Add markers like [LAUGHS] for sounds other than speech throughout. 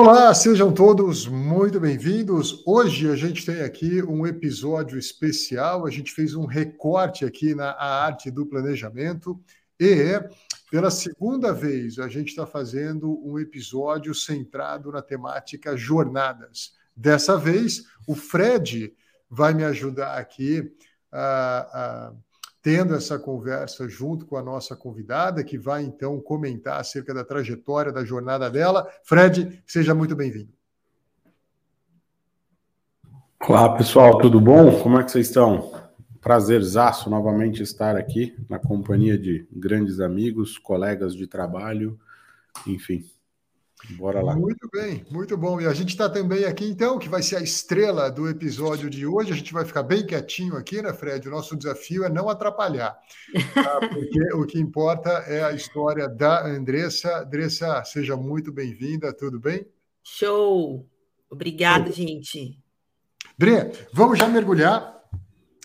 Olá, sejam todos muito bem-vindos. Hoje a gente tem aqui um episódio especial. A gente fez um recorte aqui na arte do planejamento e pela segunda vez a gente está fazendo um episódio centrado na temática jornadas. Dessa vez o Fred vai me ajudar aqui a, a tendo essa conversa junto com a nossa convidada, que vai então comentar acerca da trajetória, da jornada dela. Fred, seja muito bem-vindo. Olá, pessoal, tudo bom? Como é que vocês estão? Prazerzaço novamente estar aqui na companhia de grandes amigos, colegas de trabalho, enfim. Bora lá. Muito bem, muito bom. E a gente está também aqui, então, que vai ser a estrela do episódio de hoje. A gente vai ficar bem quietinho aqui, né, Fred? O nosso desafio é não atrapalhar. Tá? [LAUGHS] Porque o que importa é a história da Andressa. Andressa, seja muito bem-vinda, tudo bem? Show! Obrigada, gente. Dre, vamos já mergulhar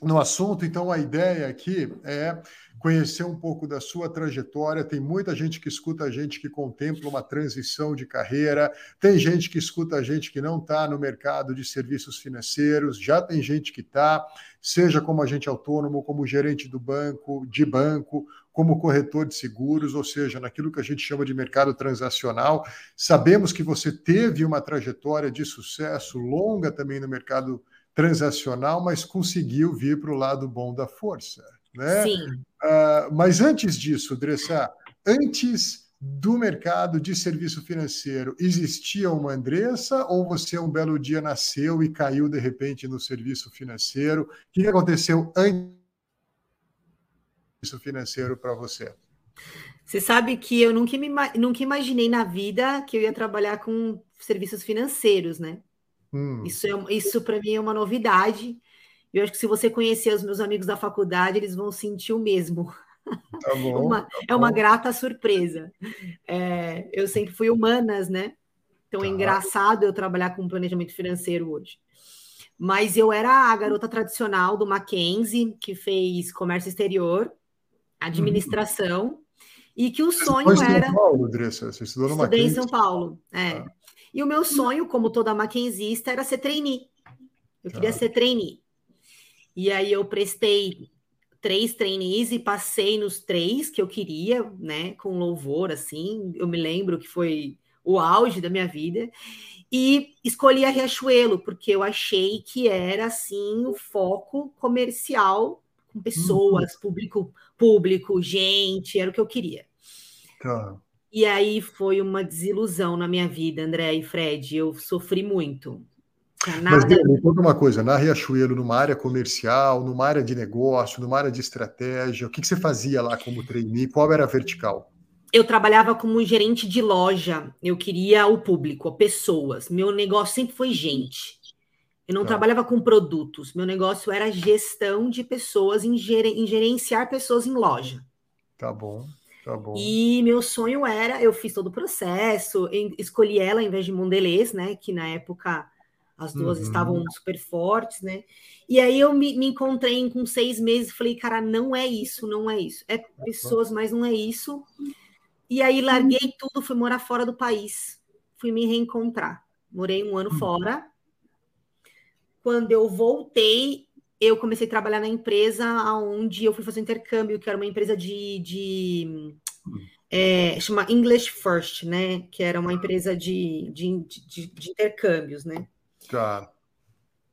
no assunto. Então, a ideia aqui é conhecer um pouco da sua trajetória. Tem muita gente que escuta a gente que contempla uma transição de carreira, tem gente que escuta a gente que não está no mercado de serviços financeiros, já tem gente que está, seja como agente autônomo, como gerente do banco, de banco, como corretor de seguros, ou seja, naquilo que a gente chama de mercado transacional. Sabemos que você teve uma trajetória de sucesso longa também no mercado transacional, mas conseguiu vir para o lado bom da força. Né? Sim. Uh, mas antes disso, Dressa, antes do mercado de serviço financeiro, existia uma Andressa ou você um belo dia nasceu e caiu de repente no serviço financeiro? O que aconteceu antes do serviço financeiro para você? Você sabe que eu nunca, me, nunca imaginei na vida que eu ia trabalhar com serviços financeiros, né? Hum. Isso, é, isso para mim é uma novidade. Eu acho que se você conhecer os meus amigos da faculdade, eles vão sentir o mesmo. Tá [LAUGHS] bom, uma, tá é uma grata surpresa. É, eu sempre fui humanas, né? Então é tá. é engraçado eu trabalhar com planejamento financeiro hoje. Mas eu era a garota tradicional do Mackenzie, que fez comércio exterior, administração, uhum. e que o sonho era. Em São Paulo, Dressa? Você estudou no Estudei Mackenzie? em São Paulo, é. Ah. E o meu sonho, como toda mackenzista, era ser trainee. Eu queria tá. ser trainee. E aí eu prestei três trainees e passei nos três que eu queria, né, com louvor, assim. Eu me lembro que foi o auge da minha vida. E escolhi a Riachuelo, porque eu achei que era, assim, o foco comercial com pessoas, uhum. público, público, gente, era o que eu queria. Tá. E aí foi uma desilusão na minha vida, André e Fred. Eu sofri muito. Nada... Mas me conta uma coisa, na Riachuelo, numa área comercial, numa área de negócio, numa área de estratégia, o que, que você fazia lá como trainee? Qual era a vertical? Eu trabalhava como gerente de loja, eu queria o público, pessoas. Meu negócio sempre foi gente. Eu não tá. trabalhava com produtos, meu negócio era gestão de pessoas, em, em gerenciar pessoas em loja. Tá bom. Tá. E meu sonho era, eu fiz todo o processo, escolhi ela em vez de Mondelez, né? Que na época as duas uhum. estavam super fortes, né? E aí eu me, me encontrei com seis meses e falei, cara, não é isso, não é isso. É pessoas, mas não é isso. E aí larguei tudo, fui morar fora do país. Fui me reencontrar. Morei um ano uhum. fora. Quando eu voltei, eu comecei a trabalhar na empresa onde eu fui fazer intercâmbio, que era uma empresa de, de é, chama English First, né? Que era uma empresa de, de, de, de intercâmbios, né? Tá.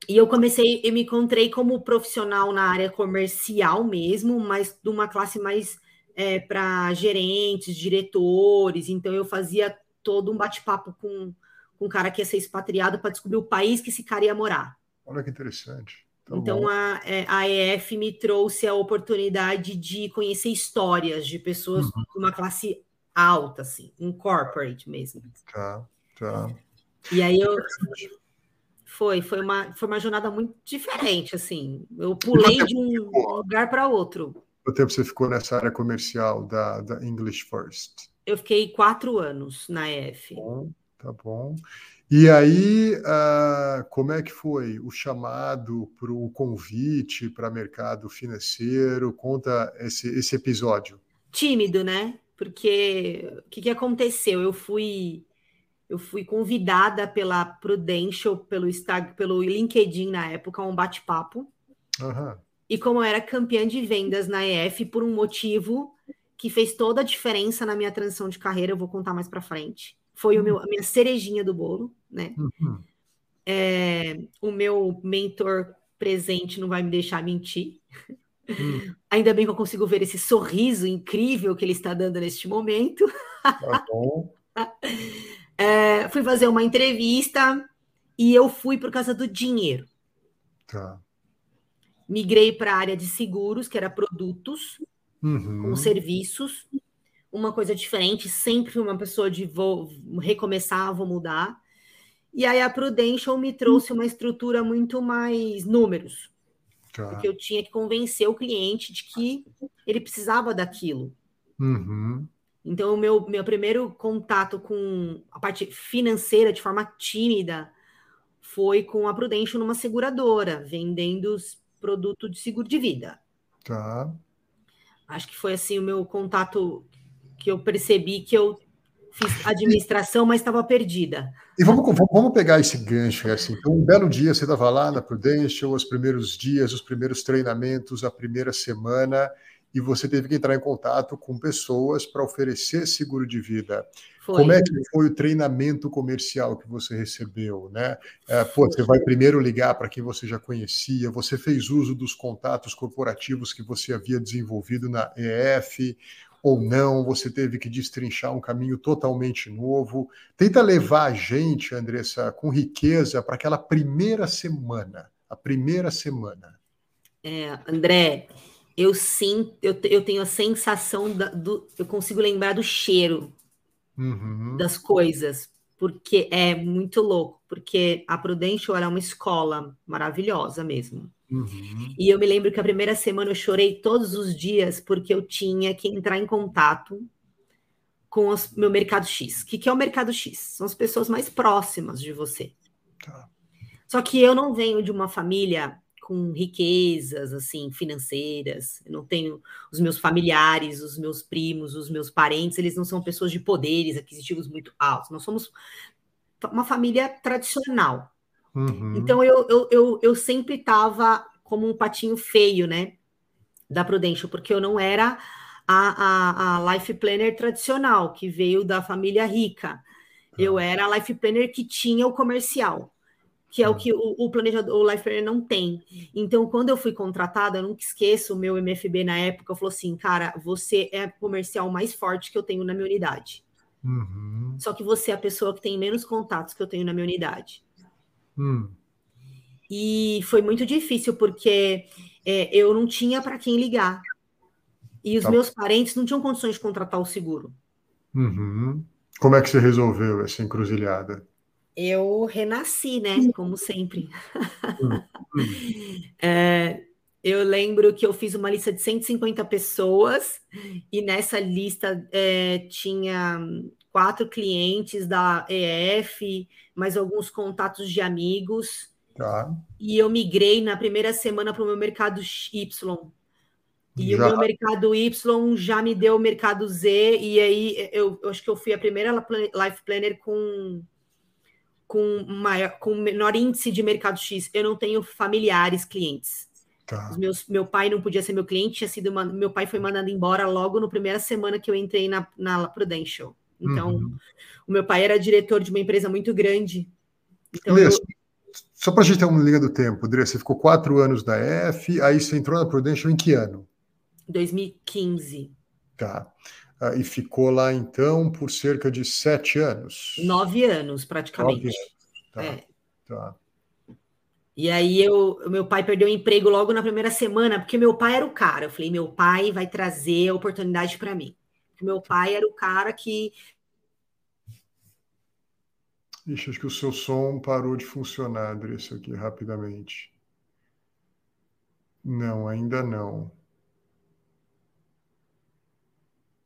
E eu comecei, eu me encontrei como profissional na área comercial mesmo, mas de uma classe mais é, para gerentes, diretores. Então eu fazia todo um bate-papo com, com um cara que ia ser expatriado para descobrir o país que esse cara ia morar. Olha que interessante. Tá então a, é, a EF me trouxe a oportunidade de conhecer histórias de pessoas uhum. de uma classe alta, assim, um corporate mesmo. Tá, tá. E aí eu Foi, foi uma, foi uma jornada muito diferente, assim. Eu pulei de um lugar para outro. Quanto tempo você ficou nessa área comercial da, da English First? Eu fiquei quatro anos na EF. Tá bom, tá bom. E aí, uh, como é que foi o chamado para o convite para mercado financeiro? Conta esse, esse episódio. Tímido, né? Porque o que, que aconteceu? Eu fui eu fui convidada pela Prudential, pelo Instagram, pelo LinkedIn na época, a um bate-papo. Uhum. E como eu era campeã de vendas na EF por um motivo que fez toda a diferença na minha transição de carreira, eu vou contar mais para frente. Foi uhum. o meu, a minha cerejinha do bolo, né? Uhum. É, o meu mentor presente não vai me deixar mentir. Uhum. [LAUGHS] Ainda bem que eu consigo ver esse sorriso incrível que ele está dando neste momento. Tá bom. [LAUGHS] É, fui fazer uma entrevista e eu fui por causa do dinheiro. Tá. Migrei para a área de seguros, que era produtos, uhum. com serviços. Uma coisa diferente, sempre uma pessoa de vou recomeçar, vou mudar. E aí a Prudential me trouxe uma estrutura muito mais números. Tá. Porque eu tinha que convencer o cliente de que ele precisava daquilo. Uhum. Então, o meu, meu primeiro contato com a parte financeira de forma tímida foi com a Prudential numa seguradora, vendendo produto de seguro de vida. Tá. Acho que foi assim o meu contato que eu percebi que eu fiz administração, mas estava perdida. E vamos, vamos pegar esse gancho, assim. Então, um belo dia você estava lá na Prudential, os primeiros dias, os primeiros treinamentos, a primeira semana, e você teve que entrar em contato com pessoas para oferecer seguro de vida. Foi. Como é que foi o treinamento comercial que você recebeu, né? É, pô, você vai primeiro ligar para quem você já conhecia, você fez uso dos contatos corporativos que você havia desenvolvido na EF ou não, você teve que destrinchar um caminho totalmente novo. Tenta levar a gente, Andressa, com riqueza para aquela primeira semana, a primeira semana. É, André, eu sinto, eu, eu tenho a sensação da, do, eu consigo lembrar do cheiro uhum. das coisas, porque é muito louco, porque a Prudential era uma escola maravilhosa mesmo. Uhum. E eu me lembro que a primeira semana eu chorei todos os dias porque eu tinha que entrar em contato com o meu mercado X. O que, que é o mercado X? São as pessoas mais próximas de você. Tá. Só que eu não venho de uma família com riquezas assim financeiras. Eu não tenho os meus familiares, os meus primos, os meus parentes, eles não são pessoas de poderes aquisitivos muito altos. Nós somos uma família tradicional. Uhum. Então eu, eu, eu, eu sempre estava como um patinho feio, né? Da Prudential, porque eu não era a, a, a life planner tradicional, que veio da família rica. Eu tá. era a life planner que tinha o comercial que é o hum. que o, o planejador, o Life Planner não tem. Então, quando eu fui contratada, eu nunca esqueço, o meu MFB na época falou assim, cara, você é a comercial mais forte que eu tenho na minha unidade. Uhum. Só que você é a pessoa que tem menos contatos que eu tenho na minha unidade. Hum. E foi muito difícil, porque é, eu não tinha para quem ligar. E os tá. meus parentes não tinham condições de contratar o seguro. Uhum. Como é que você resolveu essa encruzilhada? eu renasci, né? Como sempre. [LAUGHS] é, eu lembro que eu fiz uma lista de 150 pessoas e nessa lista é, tinha quatro clientes da EF, mais alguns contatos de amigos. Tá. E eu migrei na primeira semana para o meu mercado Y. E já. o meu mercado Y já me deu o mercado Z, e aí eu, eu acho que eu fui a primeira life planner com com, maior, com menor índice de mercado X, eu não tenho familiares clientes. Tá. Meus, meu pai não podia ser meu cliente, tinha sido uma, meu pai foi mandado embora logo na primeira semana que eu entrei na, na Prudential. Então, uhum. o meu pai era diretor de uma empresa muito grande. Então, eu... Só para a gente ter uma linha do tempo, André, você ficou quatro anos da F, aí você entrou na Prudential em que ano? 2015. Tá. Ah, e ficou lá então por cerca de sete anos. Nove anos, praticamente. Nove anos. Tá, é. tá. E aí eu, meu pai perdeu o emprego logo na primeira semana, porque meu pai era o cara. Eu falei, meu pai vai trazer a oportunidade para mim. Porque meu pai era o cara que Ixi, acho que o seu som parou de funcionar, Andressa, aqui rapidamente. Não, ainda não.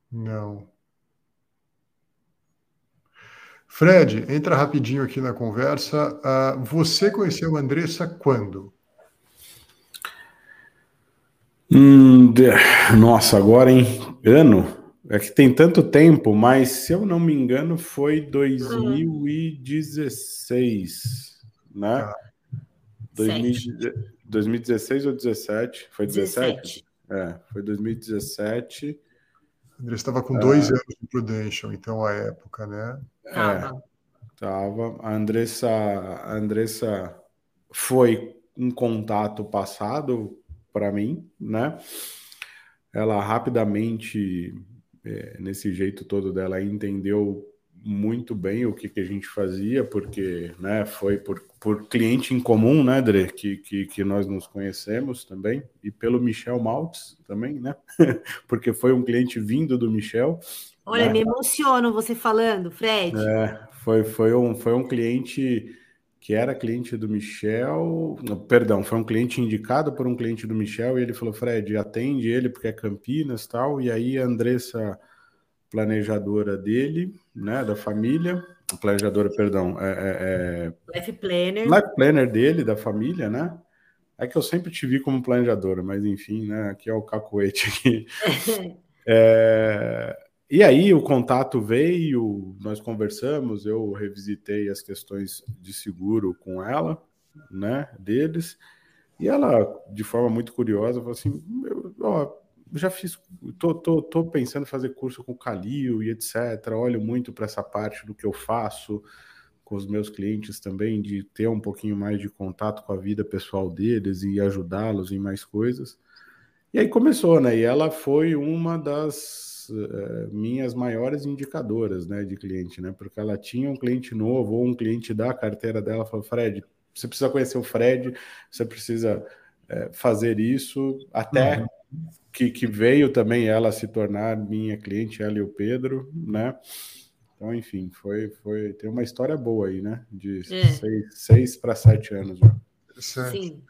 Não. Fred, entra rapidinho aqui na conversa. Uh, você conheceu a Andressa quando? Hum, nossa, agora em ano? É que tem tanto tempo, mas se eu não me engano, foi 2016, né? Ah. 2016 ou 17? Foi 17? 17. É, foi 2017. Ele estava com dois ah. anos de Prudential, então, a época, né? É, tava. A Andressa, a Andressa foi um contato passado para mim, né? Ela rapidamente é, nesse jeito todo dela, entendeu muito bem o que, que a gente fazia, porque né, foi por, por cliente em comum, né, Dre, que, que, que nós nos conhecemos também, e pelo Michel Maltz também, né, [LAUGHS] porque foi um cliente vindo do Michel. Olha, né? me emociono você falando, Fred. É, foi, foi, um, foi um cliente que era cliente do Michel, perdão, foi um cliente indicado por um cliente do Michel e ele falou, Fred, atende ele porque é Campinas tal, e aí a Andressa, planejadora dele, né, da família, planejadora, perdão, é, é, é Life Planner. Life Planner dele, da família, né, é que eu sempre te vi como planejadora, mas enfim, né, aqui é o cacoete aqui. [LAUGHS] é, e aí o contato veio, nós conversamos, eu revisitei as questões de seguro com ela, né, deles, e ela, de forma muito curiosa, falou assim, eu, ó, já fiz, tô, tô, tô pensando em fazer curso com o Calil e etc, olho muito para essa parte do que eu faço com os meus clientes também, de ter um pouquinho mais de contato com a vida pessoal deles e ajudá-los em mais coisas. E aí começou, né, e ela foi uma das uh, minhas maiores indicadoras né, de cliente, né? Porque ela tinha um cliente novo ou um cliente da carteira dela falou: Fred, você precisa conhecer o Fred, você precisa uh, fazer isso, até uhum. que, que veio também ela se tornar minha cliente, ela e o Pedro, né? Então, enfim, foi, foi tem uma história boa aí, né? De é. seis, seis para sete anos já. Sim.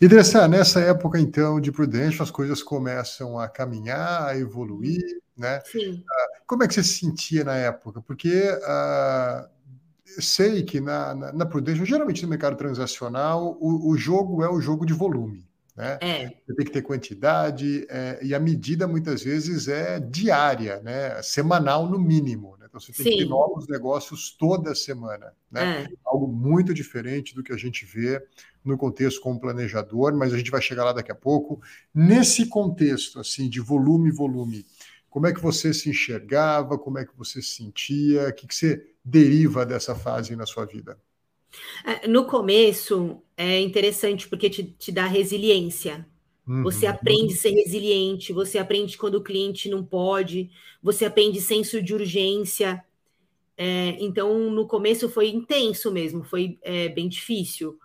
E dessa, nessa época, então, de Prudential, as coisas começam a caminhar, a evoluir, né? Sim. Ah, como é que você se sentia na época? Porque uh, sei que na, na, na Prudential, geralmente no mercado transacional, o, o jogo é o jogo de volume. Né? É. Você tem que ter quantidade, é, e a medida muitas vezes é diária, né? semanal no mínimo. Né? Então você tem Sim. que ter novos negócios toda semana. Né? É. Algo muito diferente do que a gente vê no contexto como planejador, mas a gente vai chegar lá daqui a pouco. Nesse contexto assim de volume, volume, como é que você se enxergava, como é que você se sentia, o que, que você deriva dessa fase na sua vida? É, no começo é interessante porque te, te dá resiliência. Uhum. Você aprende a ser resiliente, você aprende quando o cliente não pode, você aprende senso de urgência. É, então, no começo foi intenso mesmo, foi é, bem difícil.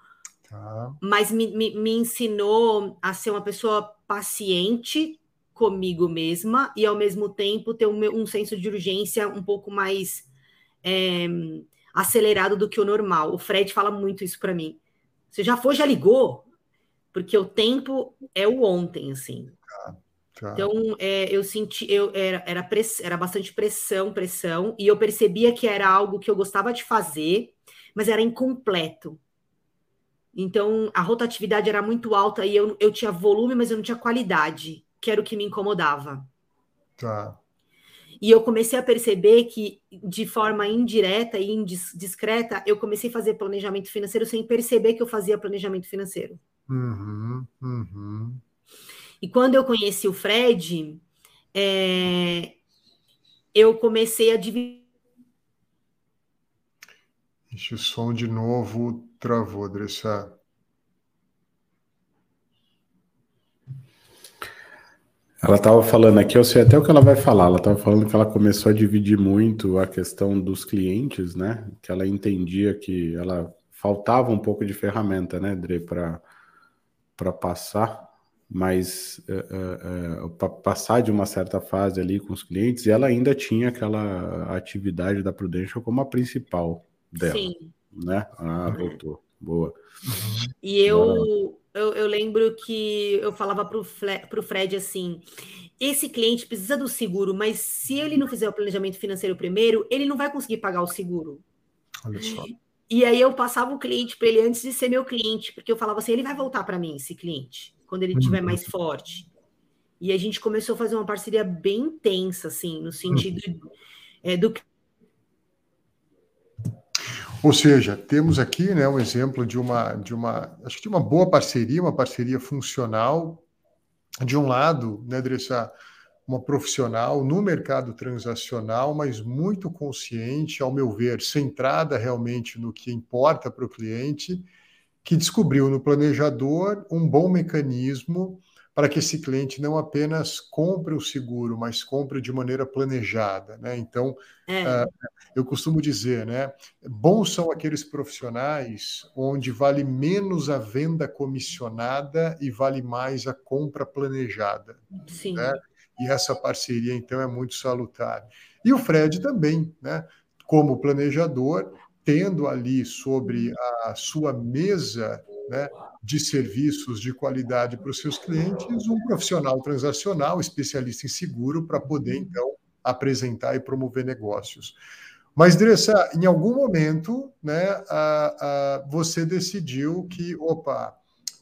Tá. Mas me, me, me ensinou a ser uma pessoa paciente comigo mesma e, ao mesmo tempo, ter um, um senso de urgência um pouco mais. É, acelerado do que o normal. O Fred fala muito isso para mim. Você já foi, já ligou? Porque o tempo é o ontem, assim. Tá, tá. Então, é, eu senti, eu era, era, press, era bastante pressão, pressão, e eu percebia que era algo que eu gostava de fazer, mas era incompleto. Então, a rotatividade era muito alta e eu, eu tinha volume, mas eu não tinha qualidade, que era o que me incomodava. Tá. E eu comecei a perceber que, de forma indireta e indiscreta, eu comecei a fazer planejamento financeiro sem perceber que eu fazia planejamento financeiro. Uhum, uhum. E quando eu conheci o Fred, é, eu comecei a dividir. Esse som de novo travou, Adressa. Ela estava falando aqui, eu sei até o que ela vai falar. Ela estava falando que ela começou a dividir muito a questão dos clientes, né? Que ela entendia que ela faltava um pouco de ferramenta, né, Dre, para passar, mas uh, uh, uh, para passar de uma certa fase ali com os clientes, e ela ainda tinha aquela atividade da Prudential como a principal, dela. Sim. Né? Ah, voltou. Boa. E eu, eu, eu, lembro que eu falava para o Fred assim: esse cliente precisa do seguro, mas se ele não fizer o planejamento financeiro primeiro, ele não vai conseguir pagar o seguro. Olha só. E aí eu passava o cliente para ele antes de ser meu cliente, porque eu falava assim: ele vai voltar para mim, esse cliente, quando ele estiver uhum. mais forte. E a gente começou a fazer uma parceria bem intensa, assim, no sentido uhum. é, do ou seja, temos aqui né, um exemplo de uma, de uma, acho que de uma boa parceria, uma parceria funcional. De um lado, né, Dressa, uma profissional no mercado transacional, mas muito consciente, ao meu ver, centrada realmente no que importa para o cliente, que descobriu no planejador um bom mecanismo para que esse cliente não apenas compre o seguro, mas compre de maneira planejada. Né? Então, é. uh, eu costumo dizer, né, bons são aqueles profissionais onde vale menos a venda comissionada e vale mais a compra planejada. Sim. Né? E essa parceria, então, é muito salutar. E o Fred também, né, como planejador, tendo ali sobre a sua mesa né, de serviços de qualidade para os seus clientes, um profissional transacional, especialista em seguro, para poder, uhum. então, apresentar e promover negócios. Mas, Dressa, em algum momento, né, a, a, você decidiu que, opa,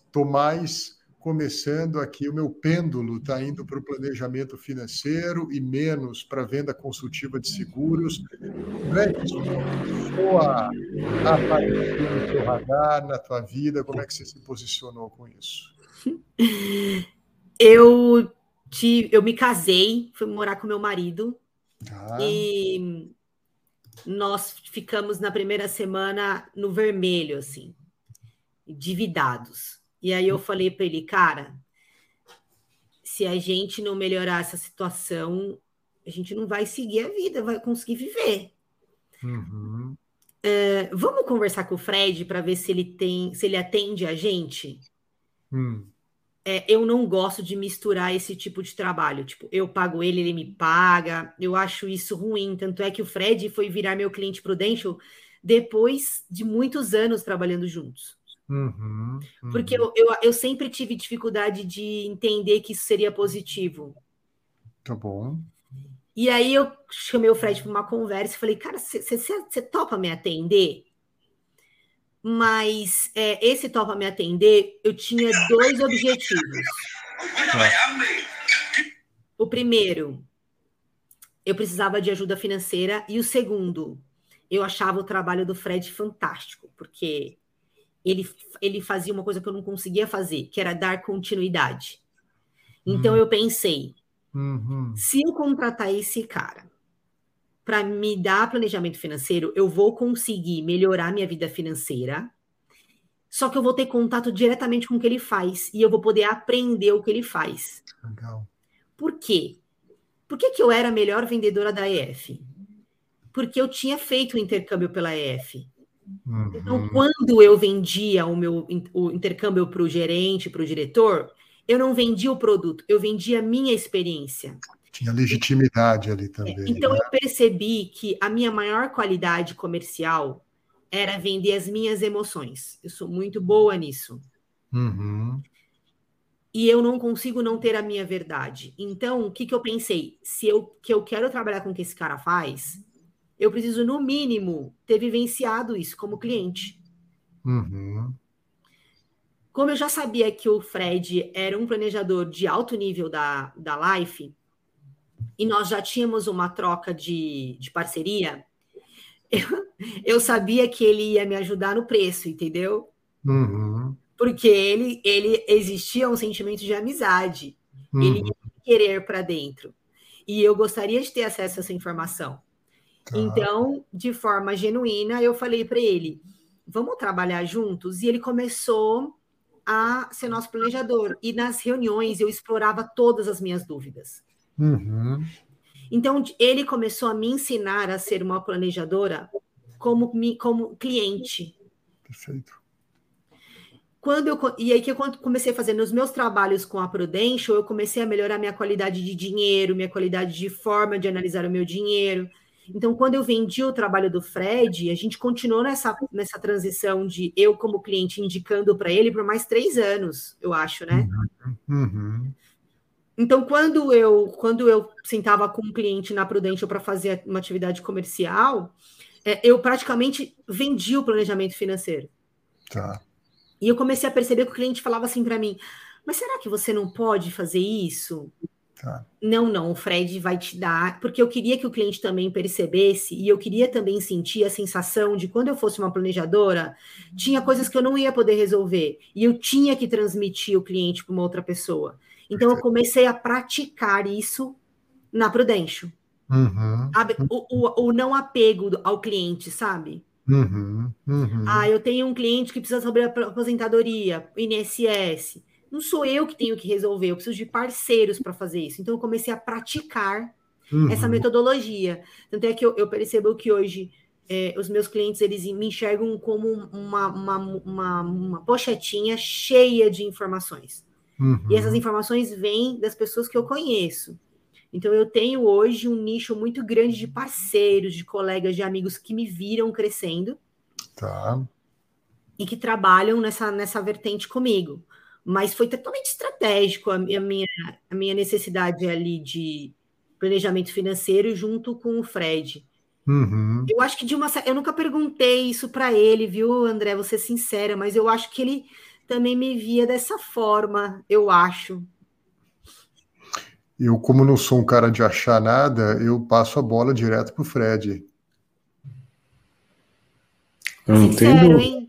estou mais começando aqui, o meu pêndulo está indo para o planejamento financeiro e menos para a venda consultiva de seguros. Não é isso? Começou a aparecer no seu radar, na tua vida? Como é que você se posicionou com isso? [LAUGHS] Eu, te, eu me casei, fui morar com meu marido ah. e nós ficamos na primeira semana no vermelho, assim, endividados. E aí eu falei para ele, cara, se a gente não melhorar essa situação, a gente não vai seguir a vida, vai conseguir viver. Uhum. Uh, vamos conversar com o Fred para ver se ele tem, se ele atende a gente. Hum. É, eu não gosto de misturar esse tipo de trabalho. Tipo, eu pago ele, ele me paga. Eu acho isso ruim. Tanto é que o Fred foi virar meu cliente Prudential depois de muitos anos trabalhando juntos. Uhum, uhum. Porque eu, eu, eu, sempre tive dificuldade de entender que isso seria positivo. Tá bom. E aí eu chamei o Fred para uma conversa e falei, cara, você topa me atender? Mas é, esse topa me atender, eu tinha dois objetivos. O primeiro, eu precisava de ajuda financeira, e o segundo, eu achava o trabalho do Fred fantástico, porque ele, ele fazia uma coisa que eu não conseguia fazer, que era dar continuidade. Então uhum. eu pensei, uhum. se eu contratar esse cara para me dar planejamento financeiro, eu vou conseguir melhorar minha vida financeira. Só que eu vou ter contato diretamente com o que ele faz e eu vou poder aprender o que ele faz. Legal. Por quê? Por que, que eu era a melhor vendedora da EF? Porque eu tinha feito o intercâmbio pela EF. Uhum. Então, quando eu vendia o meu o intercâmbio para o gerente, para o diretor, eu não vendia o produto, eu vendia a minha experiência. Tinha legitimidade ali também. Então, né? eu percebi que a minha maior qualidade comercial era vender as minhas emoções. Eu sou muito boa nisso. Uhum. E eu não consigo não ter a minha verdade. Então, o que, que eu pensei? Se eu, que eu quero trabalhar com o que esse cara faz, eu preciso, no mínimo, ter vivenciado isso como cliente. Uhum. Como eu já sabia que o Fred era um planejador de alto nível da, da Life, e nós já tínhamos uma troca de, de parceria, eu, [LAUGHS] eu sabia que ele ia me ajudar no preço, entendeu? Uhum. Porque ele, ele existia um sentimento de amizade. Uhum. Ele ia querer para dentro. E eu gostaria de ter acesso a essa informação. Tá. Então, de forma genuína, eu falei para ele: vamos trabalhar juntos? E ele começou a ser nosso planejador. E nas reuniões eu explorava todas as minhas dúvidas. Uhum. Então, ele começou a me ensinar a ser uma planejadora como, como cliente. Perfeito. Quando eu, e aí que eu comecei a fazer nos meus trabalhos com a Prudential, eu comecei a melhorar minha qualidade de dinheiro, minha qualidade de forma de analisar o meu dinheiro. Então, quando eu vendi o trabalho do Fred, a gente continuou nessa, nessa transição de eu, como cliente, indicando para ele por mais três anos, eu acho, né? Uhum. uhum. Então, quando eu quando eu sentava com um cliente na Prudential para fazer uma atividade comercial, é, eu praticamente vendi o planejamento financeiro. Tá. E eu comecei a perceber que o cliente falava assim para mim: Mas será que você não pode fazer isso? Tá. Não, não, o Fred vai te dar, porque eu queria que o cliente também percebesse e eu queria também sentir a sensação de quando eu fosse uma planejadora, tinha coisas que eu não ia poder resolver e eu tinha que transmitir o cliente para uma outra pessoa. Então eu comecei a praticar isso na Prudential. Uhum. O, o, o, não apego ao cliente, sabe? Uhum. Uhum. Ah, eu tenho um cliente que precisa sobre a aposentadoria, INSS. Não sou eu que tenho que resolver, eu preciso de parceiros para fazer isso. Então eu comecei a praticar uhum. essa metodologia. Tanto é que eu, eu percebo que hoje é, os meus clientes eles me enxergam como uma, uma, uma, uma pochetinha cheia de informações. Uhum. E essas informações vêm das pessoas que eu conheço. Então, eu tenho hoje um nicho muito grande de parceiros, de colegas, de amigos que me viram crescendo. Tá. E que trabalham nessa, nessa vertente comigo. Mas foi totalmente estratégico a, a minha, a minha necessidade ali de planejamento financeiro junto com o Fred. Uhum. Eu acho que de uma. Eu nunca perguntei isso para ele, viu, André? Vou ser sincera, mas eu acho que ele também me via dessa forma, eu acho. Eu, como não sou um cara de achar nada, eu passo a bola direto para o Fred. Eu não Sincero, tenho...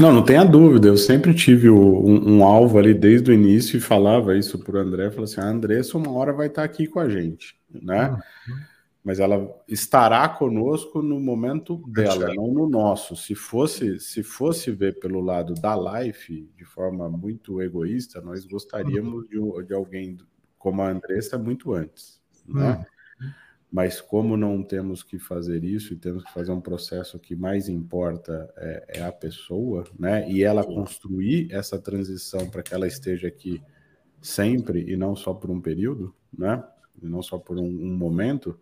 Não, não tenha dúvida. Eu sempre tive um, um, alvo ali desde o início e falava isso para o André. Falava assim: a Andressa uma hora vai estar tá aqui com a gente, né? Uhum mas ela estará conosco no momento dela, não no nosso. Se fosse, se fosse ver pelo lado da life de forma muito egoísta, nós gostaríamos de, de alguém como a Andressa muito antes, né? Mas como não temos que fazer isso e temos que fazer um processo que mais importa é, é a pessoa, né? E ela construir essa transição para que ela esteja aqui sempre e não só por um período, né? E não só por um, um momento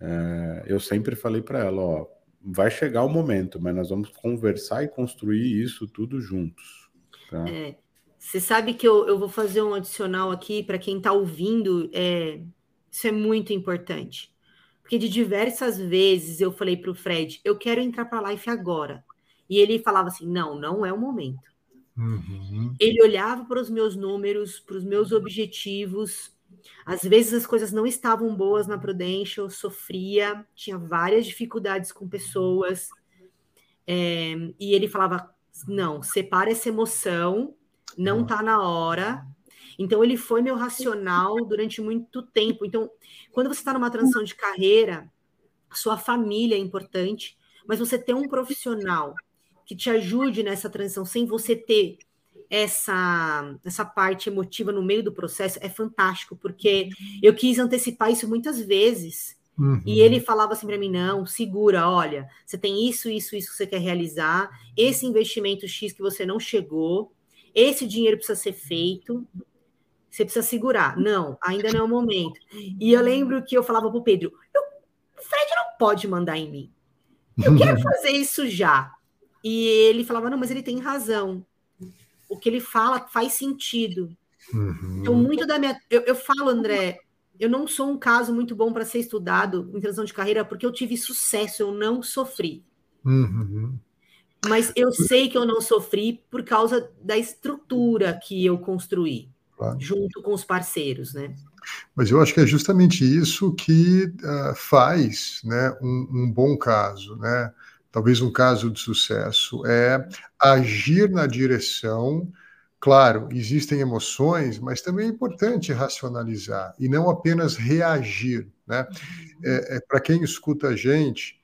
é, eu sempre falei para ela, ó, vai chegar o momento, mas nós vamos conversar e construir isso tudo juntos. Tá? É, você sabe que eu, eu vou fazer um adicional aqui para quem está ouvindo, é, isso é muito importante. Porque de diversas vezes eu falei para o Fred, eu quero entrar para a Life agora. E ele falava assim: não, não é o momento. Uhum. Ele olhava para os meus números, para os meus objetivos, às vezes as coisas não estavam boas na Prudential, sofria, tinha várias dificuldades com pessoas. É, e ele falava: não, separa essa emoção, não tá na hora. Então, ele foi meu racional durante muito tempo. Então, quando você está numa transição de carreira, sua família é importante, mas você ter um profissional que te ajude nessa transição sem você ter essa, essa parte emotiva no meio do processo é fantástico, porque eu quis antecipar isso muitas vezes. Uhum. E ele falava assim para mim: não, segura, olha, você tem isso, isso, isso que você quer realizar, esse investimento X que você não chegou, esse dinheiro precisa ser feito, você precisa segurar. Não, ainda não é o momento. E eu lembro que eu falava para o Pedro: o Fred não pode mandar em mim. Eu quero [LAUGHS] fazer isso já. E ele falava: não, mas ele tem razão o que ele fala faz sentido. Uhum. Então, muito da minha. Eu, eu falo, André, eu não sou um caso muito bom para ser estudado em transição de carreira porque eu tive sucesso, eu não sofri. Uhum. Mas eu sei que eu não sofri por causa da estrutura que eu construí, claro. junto com os parceiros, né? Mas eu acho que é justamente isso que uh, faz né, um, um, bom caso, né? talvez um caso de sucesso, é agir na direção. Claro, existem emoções, mas também é importante racionalizar e não apenas reagir. Né? É, é Para quem escuta a gente,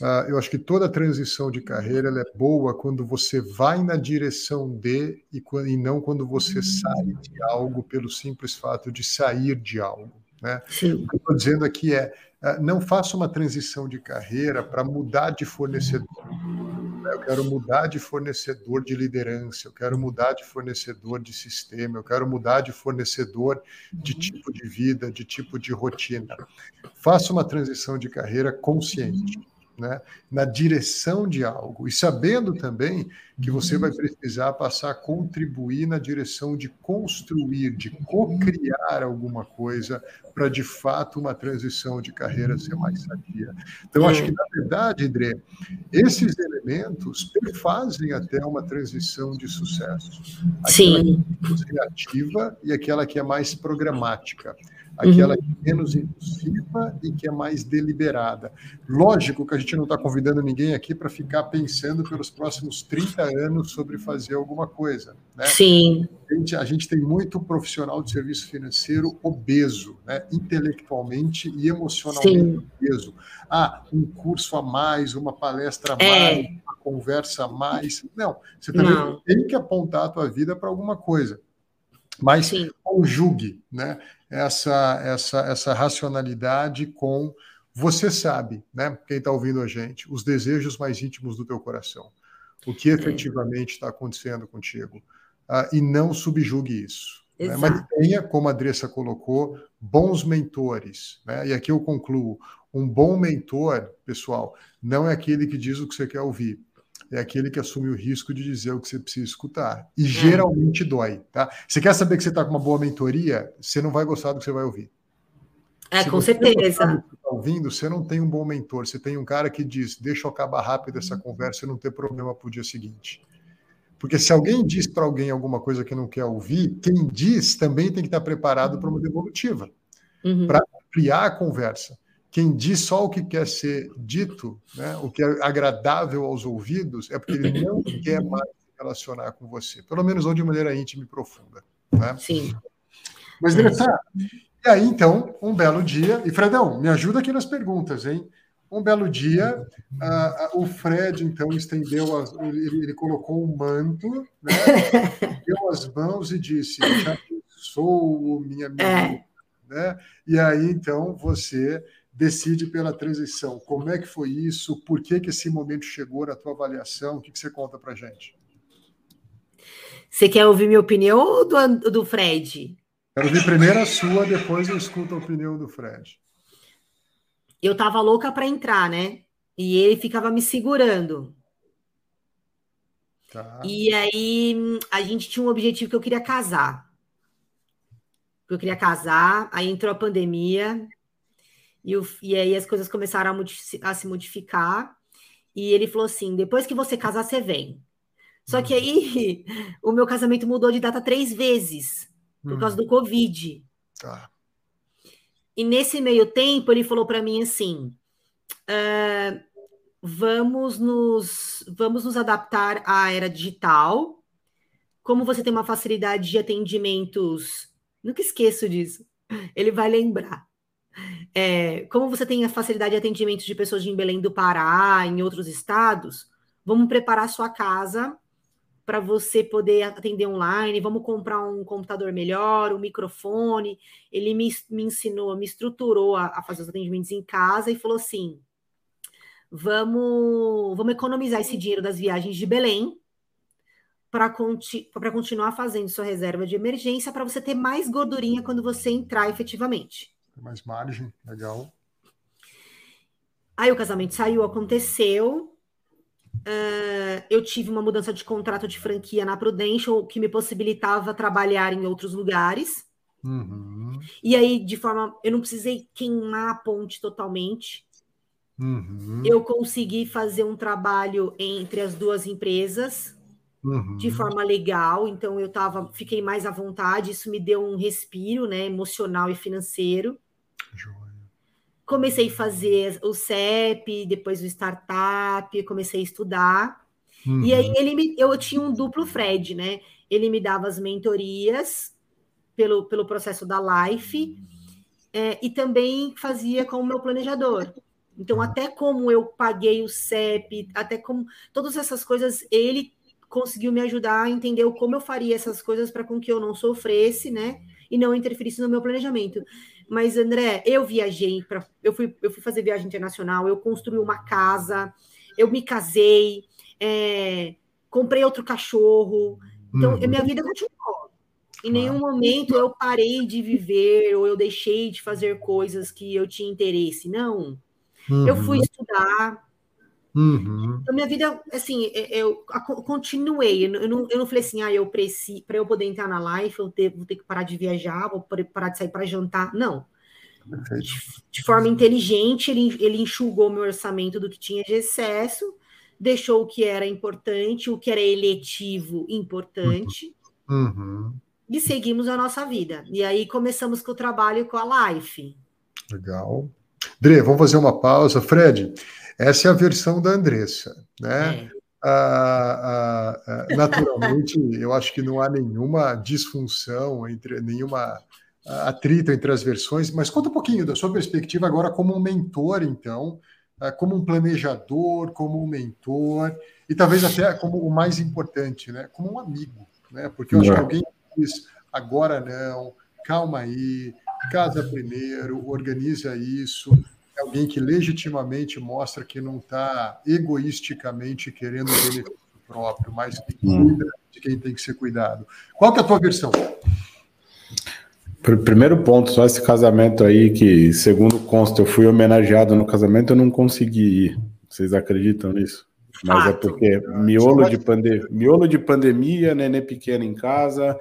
uh, eu acho que toda transição de carreira é boa quando você vai na direção de e, e não quando você sai de algo pelo simples fato de sair de algo. Né? O que eu estou dizendo aqui é ah, não faça uma transição de carreira para mudar de fornecedor. Eu quero mudar de fornecedor de liderança, eu quero mudar de fornecedor de sistema, eu quero mudar de fornecedor de uhum. tipo de vida, de tipo de rotina. Faça uma transição de carreira consciente né, na direção de algo, e sabendo também que você vai precisar passar a contribuir na direção de construir, de co-criar alguma coisa para de fato uma transição de carreira ser mais sadia. Então, acho que, na verdade, André, esses elementos fazem até uma transição de sucesso. Aquela Sim. Que é criativa e aquela que é mais programática aquela uhum. que é menos impulsiva e que é mais deliberada. Lógico que a gente não está convidando ninguém aqui para ficar pensando pelos próximos 30 anos sobre fazer alguma coisa. Né? Sim. A gente, a gente tem muito profissional de serviço financeiro obeso, né? intelectualmente e emocionalmente Sim. obeso. Ah, um curso a mais, uma palestra a é. mais, uma conversa a mais. Não, você também não. tem que apontar a tua vida para alguma coisa. Mas Sim. conjugue, né? essa, essa, essa racionalidade com você sabe, né? Quem está ouvindo a gente, os desejos mais íntimos do teu coração, o que efetivamente está acontecendo contigo, uh, e não subjugue isso. Né? Mas tenha, como a Andressa colocou, bons mentores, né? E aqui eu concluo: um bom mentor, pessoal, não é aquele que diz o que você quer ouvir, é aquele que assume o risco de dizer o que você precisa escutar. E é. geralmente dói, tá? Você quer saber que você está com uma boa mentoria? Você não vai gostar do que você vai ouvir. É, Se com certeza. Está ouvindo, você não tem um bom mentor. Você tem um cara que diz: deixa eu acabar rápido essa conversa e não ter problema para o dia seguinte. Porque se alguém diz para alguém alguma coisa que não quer ouvir, quem diz também tem que estar preparado para uma devolutiva, uhum. para ampliar a conversa quem diz só o que quer ser dito, né, o que é agradável aos ouvidos, é porque ele não quer mais se relacionar com você, pelo menos ou de maneira íntima e profunda. Né? Sim. Mas, Dressa, e aí, então, um belo dia, e Fredão, me ajuda aqui nas perguntas, hein? Um belo dia, uh, uh, o Fred, então, estendeu, as, ele, ele, colocou um manto, né, [LAUGHS] deu as mãos e disse, já sou minha amiga. É. Né? E aí, então, você decide pela transição. Como é que foi isso? Por que, que esse momento chegou na tua avaliação? O que, que você conta para gente? Você quer ouvir minha opinião ou do, do Fred? Quero ouvir primeiro a sua, depois eu escuto a opinião do Fred. Eu tava louca para entrar, né? E ele ficava me segurando. Tá. E aí a gente tinha um objetivo que eu queria casar. Eu queria casar, aí entrou a pandemia, e, o, e aí as coisas começaram a, a, se modificar. E ele falou assim: depois que você casar, você vem. Só que aí [LAUGHS] o meu casamento mudou de data três vezes por hum. causa do Covid. Tá. E nesse meio tempo ele falou para mim assim: uh, vamos nos vamos nos adaptar à era digital. Como você tem uma facilidade de atendimentos, nunca esqueço disso. Ele vai lembrar. É, como você tem a facilidade de atendimento de pessoas de Belém do Pará, em outros estados, vamos preparar sua casa para você poder atender online, vamos comprar um computador melhor, um microfone. Ele me, me ensinou, me estruturou a, a, fazer os atendimentos em casa e falou assim: vamos, vamos economizar esse dinheiro das viagens de Belém para conti continuar fazendo sua reserva de emergência para você ter mais gordurinha quando você entrar efetivamente mais margem, legal. Aí o casamento saiu, aconteceu. Uh, eu tive uma mudança de contrato de franquia na Prudential que me possibilitava trabalhar em outros lugares. Uhum. E aí, de forma. Eu não precisei queimar a ponte totalmente. Uhum. Eu consegui fazer um trabalho entre as duas empresas uhum. de forma legal. Então, eu tava, fiquei mais à vontade. Isso me deu um respiro né, emocional e financeiro. Comecei a fazer o CEP, depois o startup, comecei a estudar. Uhum. E aí ele me, eu tinha um duplo Fred, né? Ele me dava as mentorias pelo, pelo processo da Life é, e também fazia com o meu planejador. Então, até como eu paguei o CEP, até como todas essas coisas, ele conseguiu me ajudar a entender como eu faria essas coisas para com que eu não sofresse, né? E não interferisse no meu planejamento. Mas, André, eu viajei para. Eu fui, eu fui fazer viagem internacional, eu construí uma casa, eu me casei, é, comprei outro cachorro. Então, uhum. minha vida continuou. Em nenhum momento eu parei de viver ou eu deixei de fazer coisas que eu tinha interesse. Não. Uhum. Eu fui estudar. Uhum. Então, minha vida, assim, é, eu continuei. Eu não, eu não falei assim, ah, eu preciso, para eu poder entrar na live, eu ter, vou ter que parar de viajar, vou parar de sair para jantar. Não. De, de, forma inteligente, ele, ele enxugou meu orçamento do que tinha de excesso, deixou o que era importante, o que era eletivo importante. Uhum e seguimos a nossa vida. E aí começamos com o trabalho com a Life. Legal. Dre, vamos fazer uma pausa. Fred, essa é a versão da Andressa, né? É. Ah, ah, ah, naturalmente, [LAUGHS] eu acho que não há nenhuma disfunção entre nenhuma atrito entre as versões, mas conta um pouquinho da sua perspectiva agora como um mentor, então, como um planejador, como um mentor, e talvez até como o mais importante, né? Como um amigo, né? Porque eu acho que alguém agora não, calma aí, casa primeiro, organiza isso. É alguém que legitimamente mostra que não está egoisticamente querendo benefício próprio, mas que hum. cuida de quem tem que ser cuidado. Qual que é a tua versão? Primeiro ponto, só esse casamento aí, que segundo consta, eu fui homenageado no casamento, eu não consegui ir. Vocês acreditam nisso? Mas é porque miolo de, pande... miolo de pandemia, nenê pequeno em casa,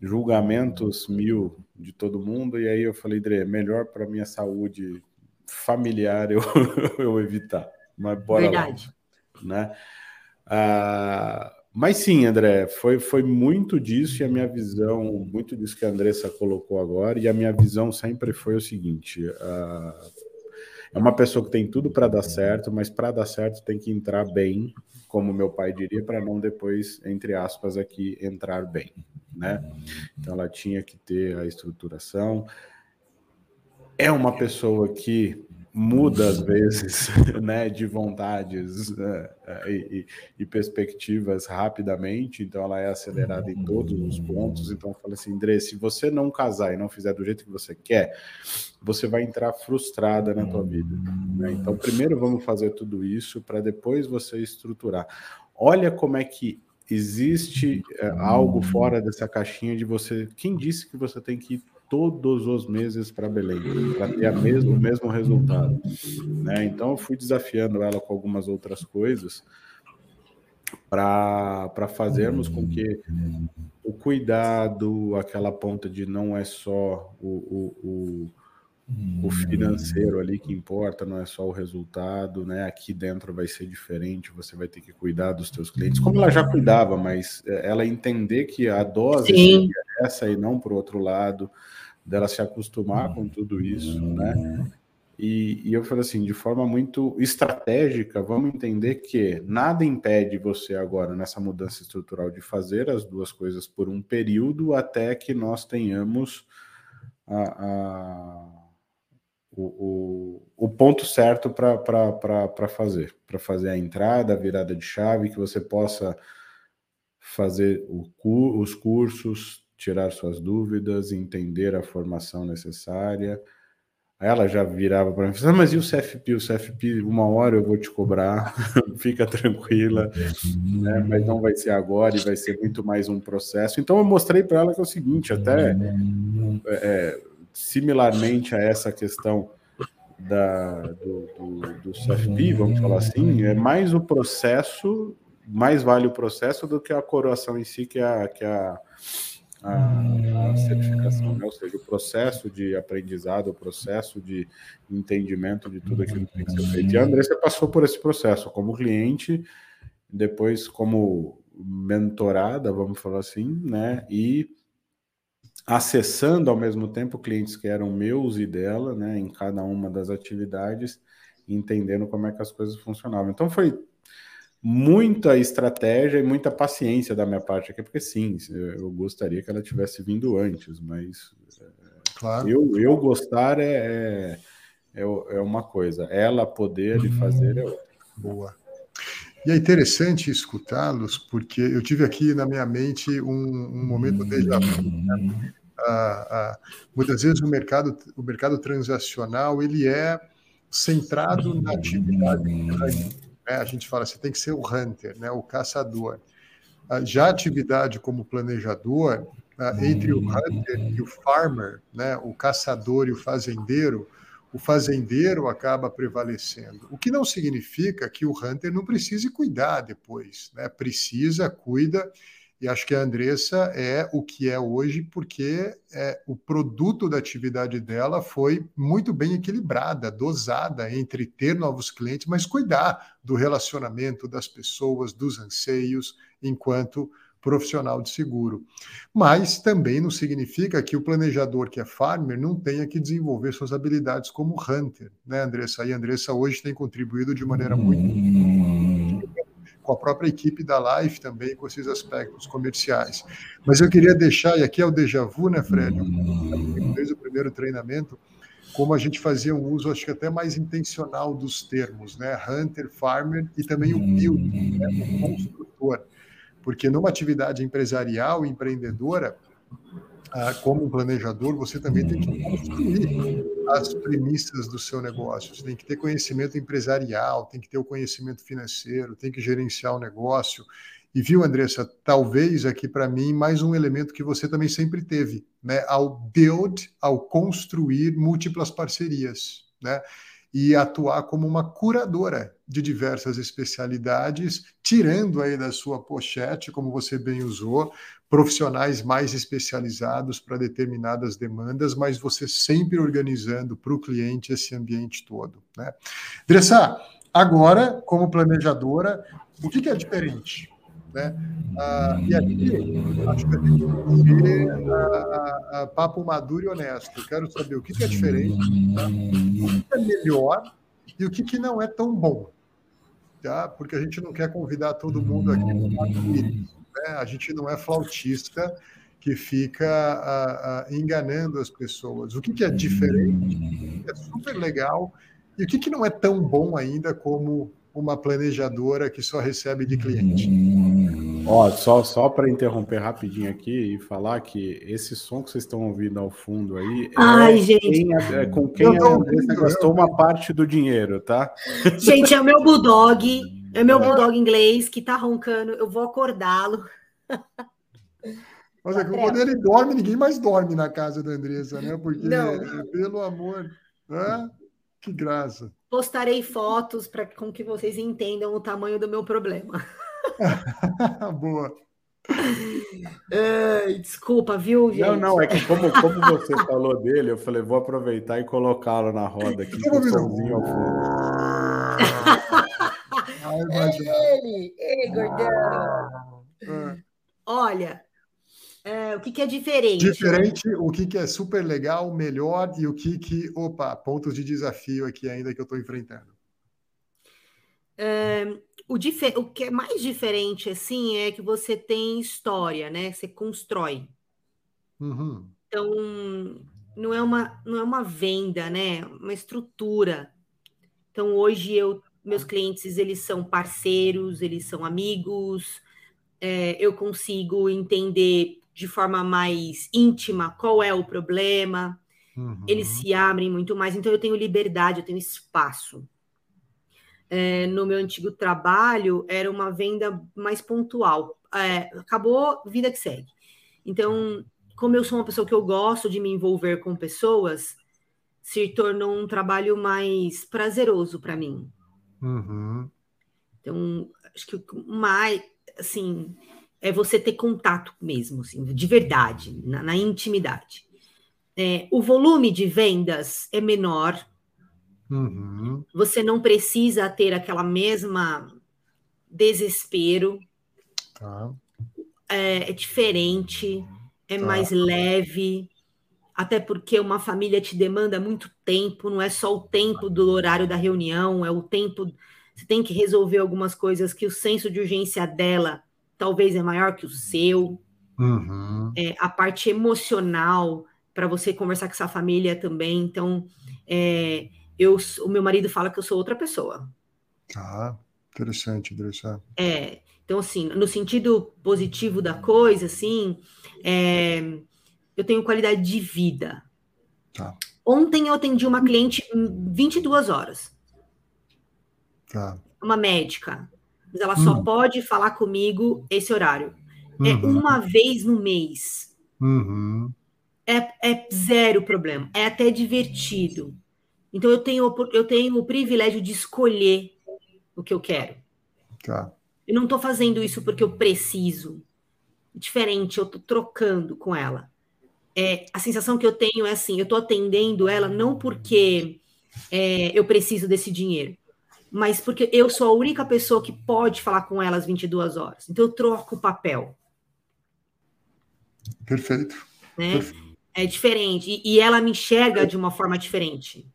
julgamentos mil de todo mundo, e aí eu falei, Dre, melhor para minha saúde familiar eu, [LAUGHS] eu evitar. Mas bora Verdade. lá. Né? Ah, mas sim, André, foi, foi muito disso e a minha visão, muito disso que a Andressa colocou agora, e a minha visão sempre foi o seguinte: ah, é uma pessoa que tem tudo para dar certo, mas para dar certo tem que entrar bem, como meu pai diria, para não depois, entre aspas, aqui entrar bem, né? Então ela tinha que ter a estruturação. É uma pessoa que muda às vezes, [LAUGHS] né, de vontades uh, e, e, perspectivas rapidamente, então ela é acelerada em todos os pontos. Então eu falo assim, André, se você não casar e não fizer do jeito que você quer, você vai entrar frustrada na tua vida. Né? Então primeiro vamos fazer tudo isso para depois você estruturar. Olha como é que existe uh, algo fora dessa caixinha de você. Quem disse que você tem que ir todos os meses para Belém, para ter mesmo, o mesmo resultado. Né? Então, eu fui desafiando ela com algumas outras coisas para fazermos com que o cuidado, aquela ponta de não é só o, o, o o financeiro ali que importa, não é só o resultado, né? Aqui dentro vai ser diferente, você vai ter que cuidar dos teus clientes, como ela já cuidava, mas é, ela entender que a dose é essa e não para o outro lado, dela se acostumar com tudo isso, né? E, e, eu falei assim, de forma muito estratégica, vamos entender que nada impede você agora, nessa mudança estrutural, de fazer as duas coisas por um período até que nós tenhamos a, a o, o, ponto certo para fazer, para fazer a entrada, a virada de chave, que você possa fazer o, os cursos, tirar suas dúvidas, entender a formação necessária. Ela já virava para mim, ah, mas e o CFP? O CFP, uma hora eu vou te cobrar, [LAUGHS] fica tranquila, né? mas não vai ser agora e vai ser muito mais um processo. Então eu mostrei para ela que é o seguinte, até é, é similarmente a essa questão da, do, do, do CFP, vamos falar assim, é mais o processo, mais vale o processo do que a coroação em si, que é a, que é a, a, a certificação, né? ou seja, o processo de aprendizado, o processo de entendimento de tudo aquilo que tem que ser feito. E a Andressa passou por esse processo como cliente, depois como mentorada, vamos falar assim, né? E acessando ao mesmo tempo clientes que eram meus e dela, né, em cada uma das atividades, entendendo como é que as coisas funcionavam. Então foi muita estratégia e muita paciência da minha parte aqui, porque sim, eu gostaria que ela tivesse vindo antes, mas claro. eu, eu gostar é, é, é uma coisa, ela poder uhum. fazer é outra. Boa. E é interessante escutá-los, porque eu tive aqui na minha mente um, um momento de né? ah, ah, muitas vezes o mercado, o mercado transacional ele é centrado na atividade Né? A gente fala, você tem que ser o hunter, né? o caçador. Ah, já a atividade como planejador, ah, entre o hunter e o farmer, né? o caçador e o fazendeiro, o fazendeiro acaba prevalecendo. O que não significa que o hunter não precise cuidar depois, né? Precisa, cuida, e acho que a Andressa é o que é hoje, porque é, o produto da atividade dela foi muito bem equilibrada, dosada entre ter novos clientes, mas cuidar do relacionamento das pessoas, dos anseios, enquanto profissional de seguro. Mas também não significa que o planejador que é farmer não tenha que desenvolver suas habilidades como hunter, né, Andressa? E a Andressa hoje tem contribuído de maneira muito com a própria equipe da Life também, com esses aspectos comerciais. Mas eu queria deixar, e aqui é o déjà vu, né, Fred? Desde o primeiro treinamento, como a gente fazia um uso, acho que até mais intencional dos termos, né? Hunter, farmer e também o build, né? o construtor. Porque numa atividade empresarial, empreendedora, ah, como planejador, você também tem que construir as premissas do seu negócio. Você tem que ter conhecimento empresarial, tem que ter o conhecimento financeiro, tem que gerenciar o negócio. E viu, Andressa, talvez aqui para mim mais um elemento que você também sempre teve, né? Ao build, ao construir múltiplas parcerias, né? e atuar como uma curadora de diversas especialidades, tirando aí da sua pochete, como você bem usou, profissionais mais especializados para determinadas demandas, mas você sempre organizando para o cliente esse ambiente todo. Né? Dressa, agora, como planejadora, o que, que é diferente? Né? Ah, e aqui, acho que a tem que ser ah, ah, papo maduro e honesto. Eu quero saber o que, que é diferente, tá? o que é melhor e o que, que não é tão bom. Tá? Porque a gente não quer convidar todo mundo aqui né? A gente não é flautista que fica enganando as pessoas. O que, que é diferente, o que é super legal e o que, que não é tão bom ainda como uma planejadora que só recebe de cliente. Ó, só, só para interromper rapidinho aqui e falar que esse som que vocês estão ouvindo ao fundo aí Ai, é, gente. Quem, é com quem a Andressa gastou uma parte do dinheiro, tá? Gente, é o meu bulldog, é o meu bulldog inglês que tá roncando, eu vou acordá-lo. Mas é que quando ele dorme, ninguém mais dorme na casa da Andressa, né? Porque, Não. pelo amor, né? que graça postarei fotos para com que vocês entendam o tamanho do meu problema. [LAUGHS] Boa. Desculpa, viu, gente? Não, não, é que como, como você falou dele, eu falei, vou aproveitar e colocá-lo na roda aqui, com o somzinho ao fundo. [LAUGHS] é ele, ele, gordão. É. Olha, é, o que, que, é diferente? Diferente, o que, que, é super legal, melhor e o que, que, opa, pontos de desafio aqui ainda que eu estou enfrentando. É, o, o, que é mais diferente, assim, é que você tem história, né? Você constrói. Uhum. Então, não é, uma, não é uma venda, né? Uma estrutura. Então, hoje, eu, meus clientes, eles são parceiros, eles são amigos, é, eu consigo entender de forma mais íntima qual é o problema, uhum. eles se abrem muito mais, então eu tenho liberdade, eu tenho espaço. É, no meu antigo trabalho, era uma venda mais pontual. É, acabou, vida que segue. Então, como eu sou uma pessoa que eu gosto de me envolver com pessoas, se tornou um trabalho mais prazeroso para mim. Uhum. Então, acho que mais, assim, é você ter contato mesmo, assim, de verdade, na, na intimidade. É, o volume de vendas é menor. Uhum. Você não precisa ter aquela mesma desespero. Tá. É, é, diferente, é tá. mais leve, até porque uma família te demanda muito tempo, não é só o tempo do horário da reunião, é o tempo. Você tem que resolver algumas coisas que o senso de urgência dela talvez é maior que o seu. Uhum. É, a parte emocional para você conversar com essa família também. Então, é, eu, o meu marido fala que eu sou outra pessoa. Ah, interessante, interessante. É, então assim, no sentido positivo da coisa, assim, é, eu tenho qualidade de vida. Tá. Ontem eu atendi uma cliente em 22 horas. Tá. uma médica, mas ela só Hum. pode falar comigo esse horário. É Uhum. uma vez no mês. Uhum. É, é zero problema. É até divertido. Então eu tenho, eu tenho o privilégio de escolher o que eu quero. Tá. Eu não estou fazendo isso porque eu preciso. Diferente, eu estou trocando com ela. É, a sensação que eu tenho é assim: eu estou atendendo ela não porque é, eu preciso desse dinheiro, mas porque eu sou a única pessoa que pode falar com ela às 22 horas. Então eu troco o papel. Perfeito. Né? Perfeito. É diferente. E, e ela me enxerga de uma forma diferente.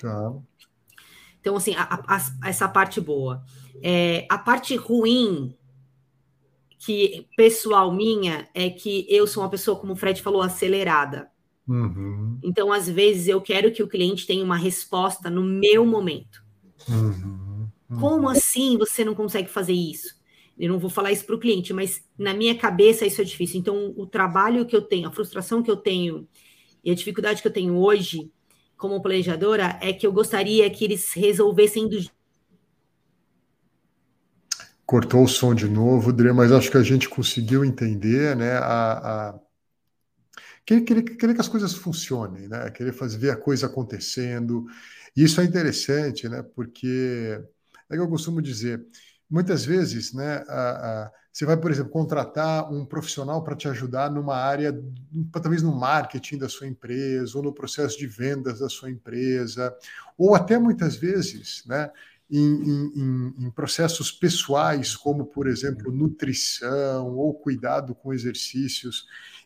Tá. Então, assim, a- a- a- essa parte boa. É, a parte ruim, que pessoal minha, é que eu sou uma pessoa, como o Fred falou, acelerada. Uhum. Então, às vezes, eu quero que o cliente tenha uma resposta no meu momento. Uhum. Uhum. Como assim você não consegue fazer isso? Eu não vou falar isso para o cliente, mas na minha cabeça isso é difícil. Então, o trabalho que eu tenho, a frustração que eu tenho e a dificuldade que eu tenho hoje como planejadora é que eu gostaria que eles resolvessem do Cortou o som de novo, Dre, mas acho que a gente conseguiu entender, né? A, a... Querer, querer, querer que as coisas funcionem, né? Querer fazer ver a coisa acontecendo. E isso é interessante, né? Porque é que eu costumo dizer, muitas vezes, né? A, a, você vai, por exemplo, contratar um profissional para te ajudar numa área, talvez no marketing da sua empresa, ou no processo de vendas da sua empresa, ou até muitas vezes, né? Em, em, em, processos pessoais, como, por exemplo, nutrição ou cuidado com exercícios.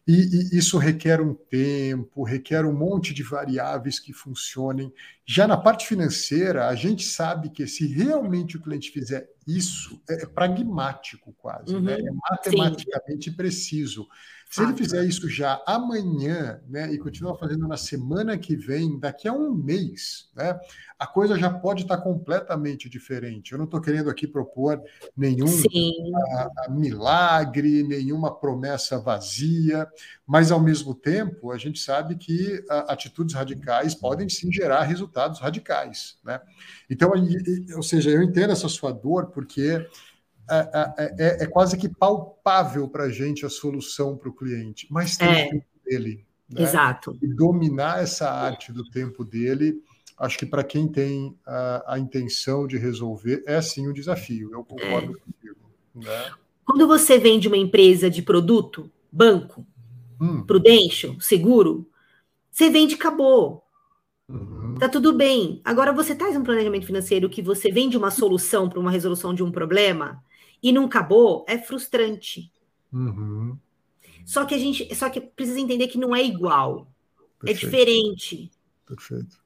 E, e, isso requer um tempo, requer um monte de variáveis que funcionem. Já na parte financeira, a gente sabe que se realmente o cliente fizer isso, é, pragmático quase, Uhum, né? é matematicamente sim. preciso. Se ele fizer isso já amanhã, né, e continuar fazendo na semana que vem, daqui a um mês, né, a coisa já pode estar completamente diferente. Eu não estou querendo aqui propor nenhum a, a milagre, nenhuma promessa vazia, mas ao mesmo tempo a gente sabe que a, atitudes radicais podem sim gerar resultados radicais, né? Então, ou seja, eu entendo essa sua dor porque é, é, é, quase que palpável para a gente a solução para o cliente, mas tem é. o tempo dele. Né? Exato. E dominar essa arte do tempo dele, acho que para quem tem a, a, intenção de resolver, é sim um desafio. Eu concordo É. contigo. Né? Quando você vende uma empresa de produto, banco, hum. prudential, seguro, você vende acabou. Uhum. Tá tudo bem. Agora você traz um planejamento financeiro que você vende uma solução para uma resolução de um problema e não acabou, é frustrante. Uhum. Só que a gente, só que precisa entender que não é igual, Perfeito. é diferente. Perfeito.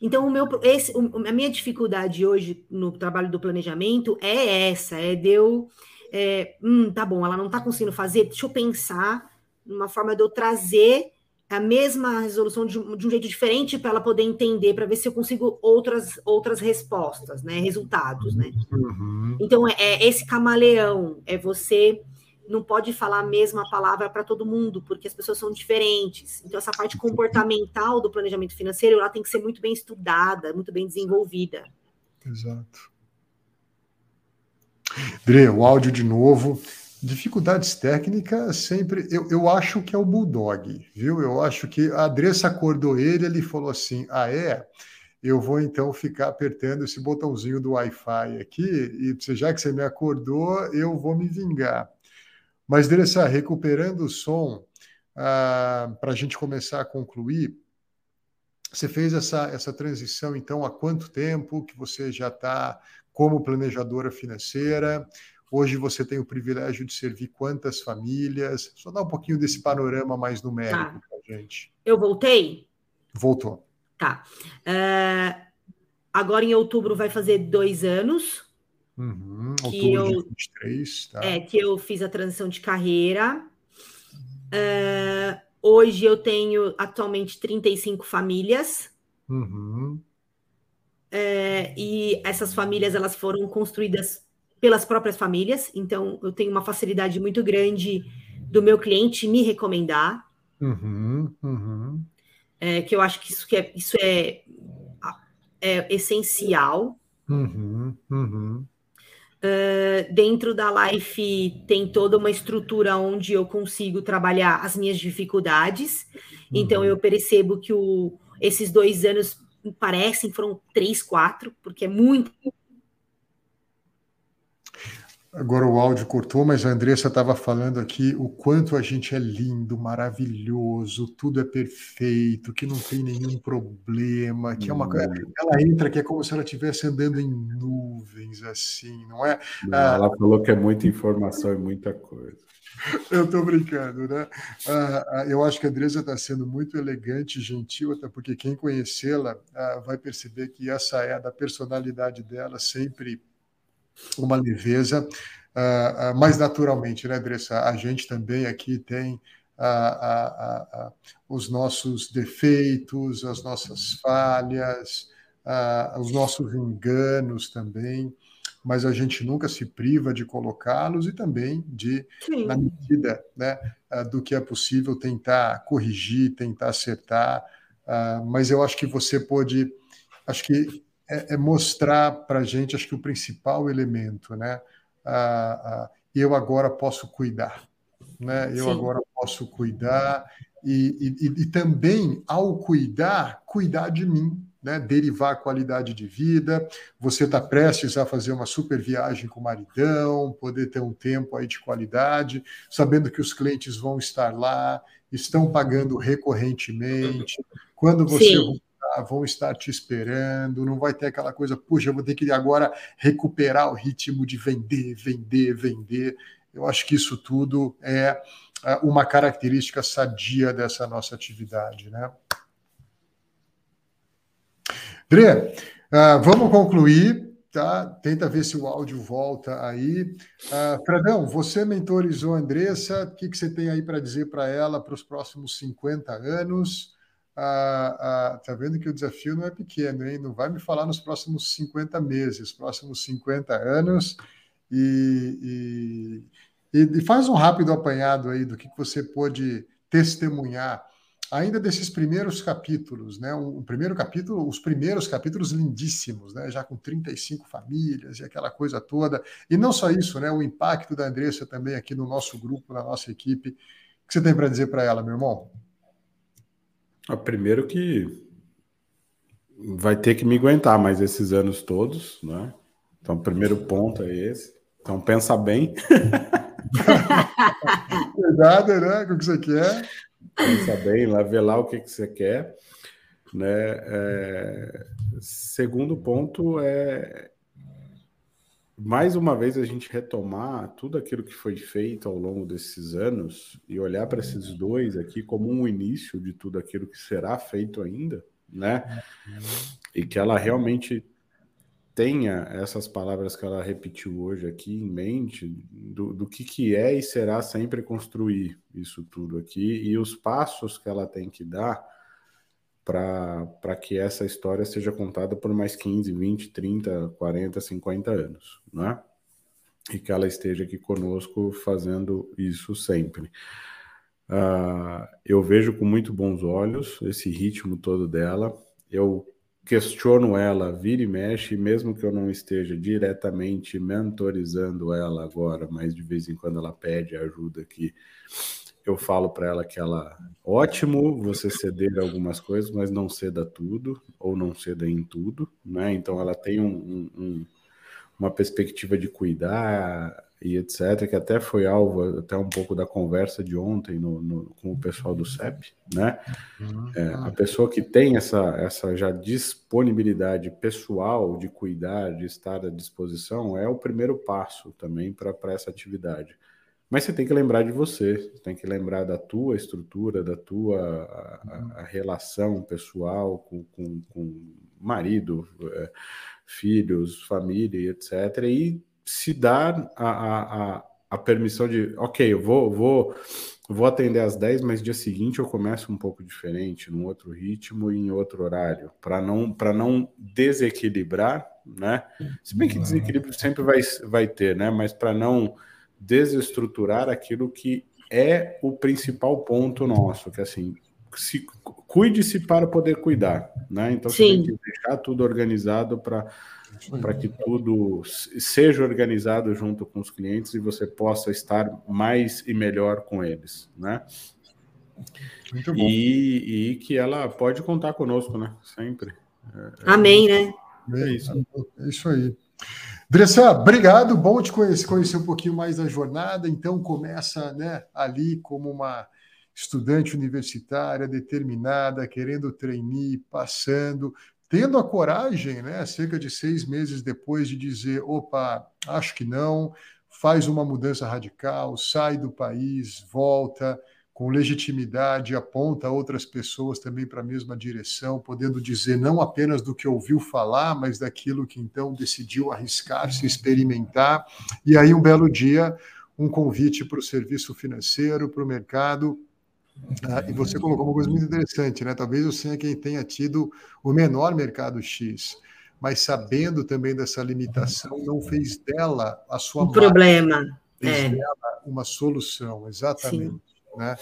Então o meu, esse, a minha dificuldade hoje no trabalho do planejamento é essa, é de eu, é, hum, tá bom, ela não tá conseguindo fazer, deixa eu pensar numa forma de eu trazer a mesma resolução de um, de um jeito diferente para ela poder entender, para ver se eu consigo outras outras respostas, né, resultados, né. Uhum. Então é, é, esse camaleão, é você não pode falar a mesma palavra para todo mundo, porque as pessoas são diferentes. Então essa parte comportamental do planejamento financeiro, ela tem que ser muito bem estudada, muito bem desenvolvida. Exato. Dre, o áudio de novo. Dificuldades técnicas sempre. Eu, eu acho que é o Bulldog, viu? Eu acho que a Andressa acordou ele, ele falou assim: ah, é? Eu vou então ficar apertando esse botãozinho do Wi-Fi aqui, e já que você me acordou, eu vou me vingar. Mas, Andressa, recuperando o som, ah, para a gente começar a concluir, você fez essa, essa transição, então, há quanto tempo que você já está como planejadora financeira? Hoje você tem o privilégio de servir quantas famílias? Só dá um pouquinho desse panorama mais numérico Tá. para gente. Eu voltei? Voltou. Tá. É, agora em outubro vai fazer dois anos Uhum. Que eu- de 23, tá? é, que eu fiz a transição de carreira. É, hoje eu tenho atualmente 35 famílias. Uhum. É, e essas famílias elas foram construídas pelas próprias famílias, então eu tenho uma facilidade muito grande do meu cliente me recomendar, Uhum. Uhum. é, que eu acho que isso, que é, isso é, é essencial. Uhum. Uh, dentro da Life tem toda uma estrutura onde eu consigo trabalhar as minhas dificuldades. Então, uhum. Então eu percebo que o, esses dois anos parecem foram três, quatro, porque é muito Agora o áudio cortou, mas a Andressa estava falando aqui o quanto a gente é lindo, maravilhoso, tudo é perfeito, que não tem nenhum problema, que é uma coisa. Ela entra que é como se ela estivesse andando em nuvens, assim, não é? Não, ah, ela falou que é muita informação e muita coisa. [LAUGHS] Eu estou brincando, né? Ah, ah, eu acho que a Andressa está sendo muito elegante, gentil, até porque quem conhecê-la ah, vai perceber que essa é da personalidade dela, sempre uma leveza, uh, uh, mas naturalmente, né, Andressa? A gente também aqui tem uh, os nossos defeitos, as nossas falhas, os nossos enganos também, mas a gente nunca se priva de colocá-los e também de, Sim. na medida né, do que é possível, tentar corrigir, tentar acertar. mas eu acho que você pode. Acho que é, é mostrar para a gente, acho que o principal elemento, né? Ah, ah, eu agora posso cuidar, né? Eu Sim. agora posso cuidar e, e, e, também, ao cuidar, cuidar de mim, né? Derivar a qualidade de vida. Você está prestes a fazer uma super viagem com o maridão, poder ter um tempo aí de qualidade, sabendo que os clientes vão estar lá, estão pagando recorrentemente. Quando você Sim vão estar te esperando, não vai ter aquela coisa, puxa, eu vou ter que agora recuperar o ritmo de vender, vender, vender. Eu acho que isso tudo é, é uma característica sadia dessa nossa atividade, né? Dre, uh, vamos concluir, tá? Tenta ver se o áudio volta aí. Uh, Fredão, você mentorizou a Andressa, o que, que você tem aí para dizer para ela para os próximos 50 anos? Tá vendo que o desafio não é pequeno, hein? Não vai me falar nos próximos 50 meses, próximos 50 anos, e, e, e faz um rápido apanhado aí do que você pôde testemunhar ainda desses primeiros capítulos, né? Um, primeiro capítulo, os primeiros capítulos lindíssimos, né? Já com 35 famílias e aquela coisa toda. E não só isso, né? O impacto da Andressa também aqui no nosso grupo, na nossa equipe. O que você tem para dizer para ela, meu irmão? Ah, primeiro que vai ter que me aguentar mais esses anos todos, né? Então, o primeiro ponto é esse. Então, pensa bem. [LAUGHS] Cuidado, né? Com o que você quer. Pensa bem, lá ver lá o que, que você quer. Né? É... Segundo ponto é mais uma vez a gente retomar tudo aquilo que foi feito ao longo desses anos e olhar para esses dois aqui como um início de tudo aquilo que será feito ainda, né? E que ela realmente tenha essas palavras que ela repetiu hoje aqui em mente do, do que, que é e será sempre construir isso tudo aqui e os passos que ela tem que dar para que essa história seja contada por mais 15, 20, 30, 40, 50 anos, né? E que ela esteja aqui conosco fazendo isso sempre. Uh, eu vejo com muito bons olhos esse ritmo todo dela. Eu questiono ela, vira e mexe, mesmo que eu não esteja diretamente mentorizando ela agora, mas de vez em quando ela pede ajuda aqui eu falo para ela que ela ótimo você ceder algumas coisas, mas não ceda tudo ou não ceda em tudo, né? Então ela tem um, um, um, uma perspectiva de cuidar e etc, que até foi alvo até um pouco da conversa de ontem no, no com o pessoal do CEP, né? Uhum. É, a pessoa que tem essa essa já disponibilidade pessoal de cuidar, de estar à disposição, é o primeiro passo também para essa atividade. Mas você tem que lembrar de você, você tem que lembrar da tua estrutura, da tua a, a relação pessoal com, com, com marido, é, filhos, família, etc. E se dar a, a, a, permissão de, ok, eu vou, vou, vou atender às 10, mas dia seguinte eu começo um pouco diferente, num outro ritmo e em outro horário, para não, não desequilibrar, né? Se bem que desequilíbrio sempre vai, vai ter, né? Mas para não desestruturar aquilo que é o principal ponto nosso, que assim, se cuide-se para poder cuidar, né? Então Sim. você tem que deixar tudo organizado para para que tudo seja organizado junto com os clientes e você possa estar mais e melhor com eles, né? Muito bom. E, e que ela pode contar conosco, né? Sempre. É, é Amém, né? É isso. É isso aí. Dressa, obrigado. Bom te conhecer, conhecer um pouquinho mais da jornada. Então, começa né, ali como uma estudante universitária determinada, querendo treinar, passando, tendo a coragem, né, cerca de seis meses depois, de dizer: opa, acho que não, faz uma mudança radical, sai do país, volta com legitimidade, aponta outras pessoas também para a mesma direção, podendo dizer não apenas do que ouviu falar, mas daquilo que então decidiu arriscar-se, experimentar. E aí, um belo dia, um convite para o serviço financeiro, para o mercado. Ah, e você colocou uma coisa muito interessante, né? Talvez eu seja quem tenha tido o menor mercado X, mas sabendo também dessa limitação, não fez dela a sua um problema, fez é. dela uma solução, exatamente. Sim né?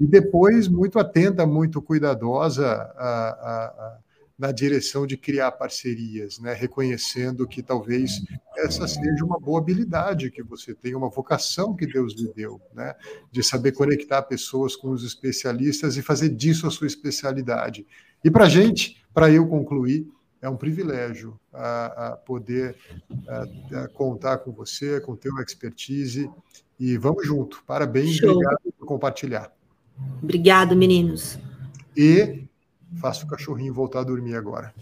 E depois, muito atenta, muito cuidadosa a, a, a, na direção de criar parcerias, né? reconhecendo que talvez essa seja uma boa habilidade que você tem, uma vocação que Deus lhe deu, né? de saber conectar pessoas com os especialistas e fazer disso a sua especialidade. E para a gente, para eu concluir, é um privilégio a, a poder a, a contar com você, com teu expertise e vamos junto. Parabéns, Show. obrigado por compartilhar. Obrigado, meninos. E faça o cachorrinho voltar a dormir agora.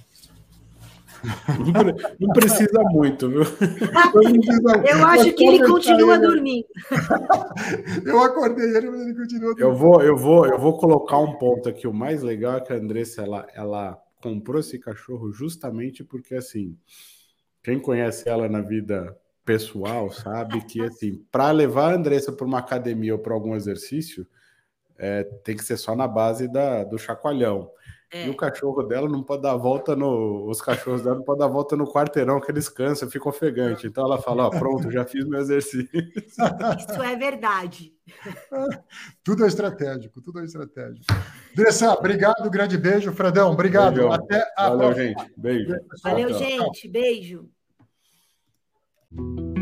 Não precisa muito, viu? Eu acho que ele continua ele. dormindo. [LAUGHS] Eu acordei ele, mas ele continua dormindo. Eu vou, eu vou, eu vou colocar um ponto aqui. O mais legal é que a Andressa ela, ela comprou esse cachorro justamente porque assim, quem conhece ela na vida pessoal sabe que assim, para levar a Andressa para uma academia ou para algum exercício, é, tem que ser só na base da, do chacoalhão. É. E o cachorro dela não pode dar volta no. Os cachorros dela não podem dar volta no quarteirão, que eles cansam, ficam ofegantes. Então ela fala: Ó, pronto, já fiz meu exercício. Isso é verdade. [LAUGHS] tudo é estratégico, tudo é estratégico. Dressa, obrigado, grande beijo. Fredão, obrigado. Beijão. Até a Valeu, próxima. gente. Beijo. Valeu, gente. Beijo. Bye.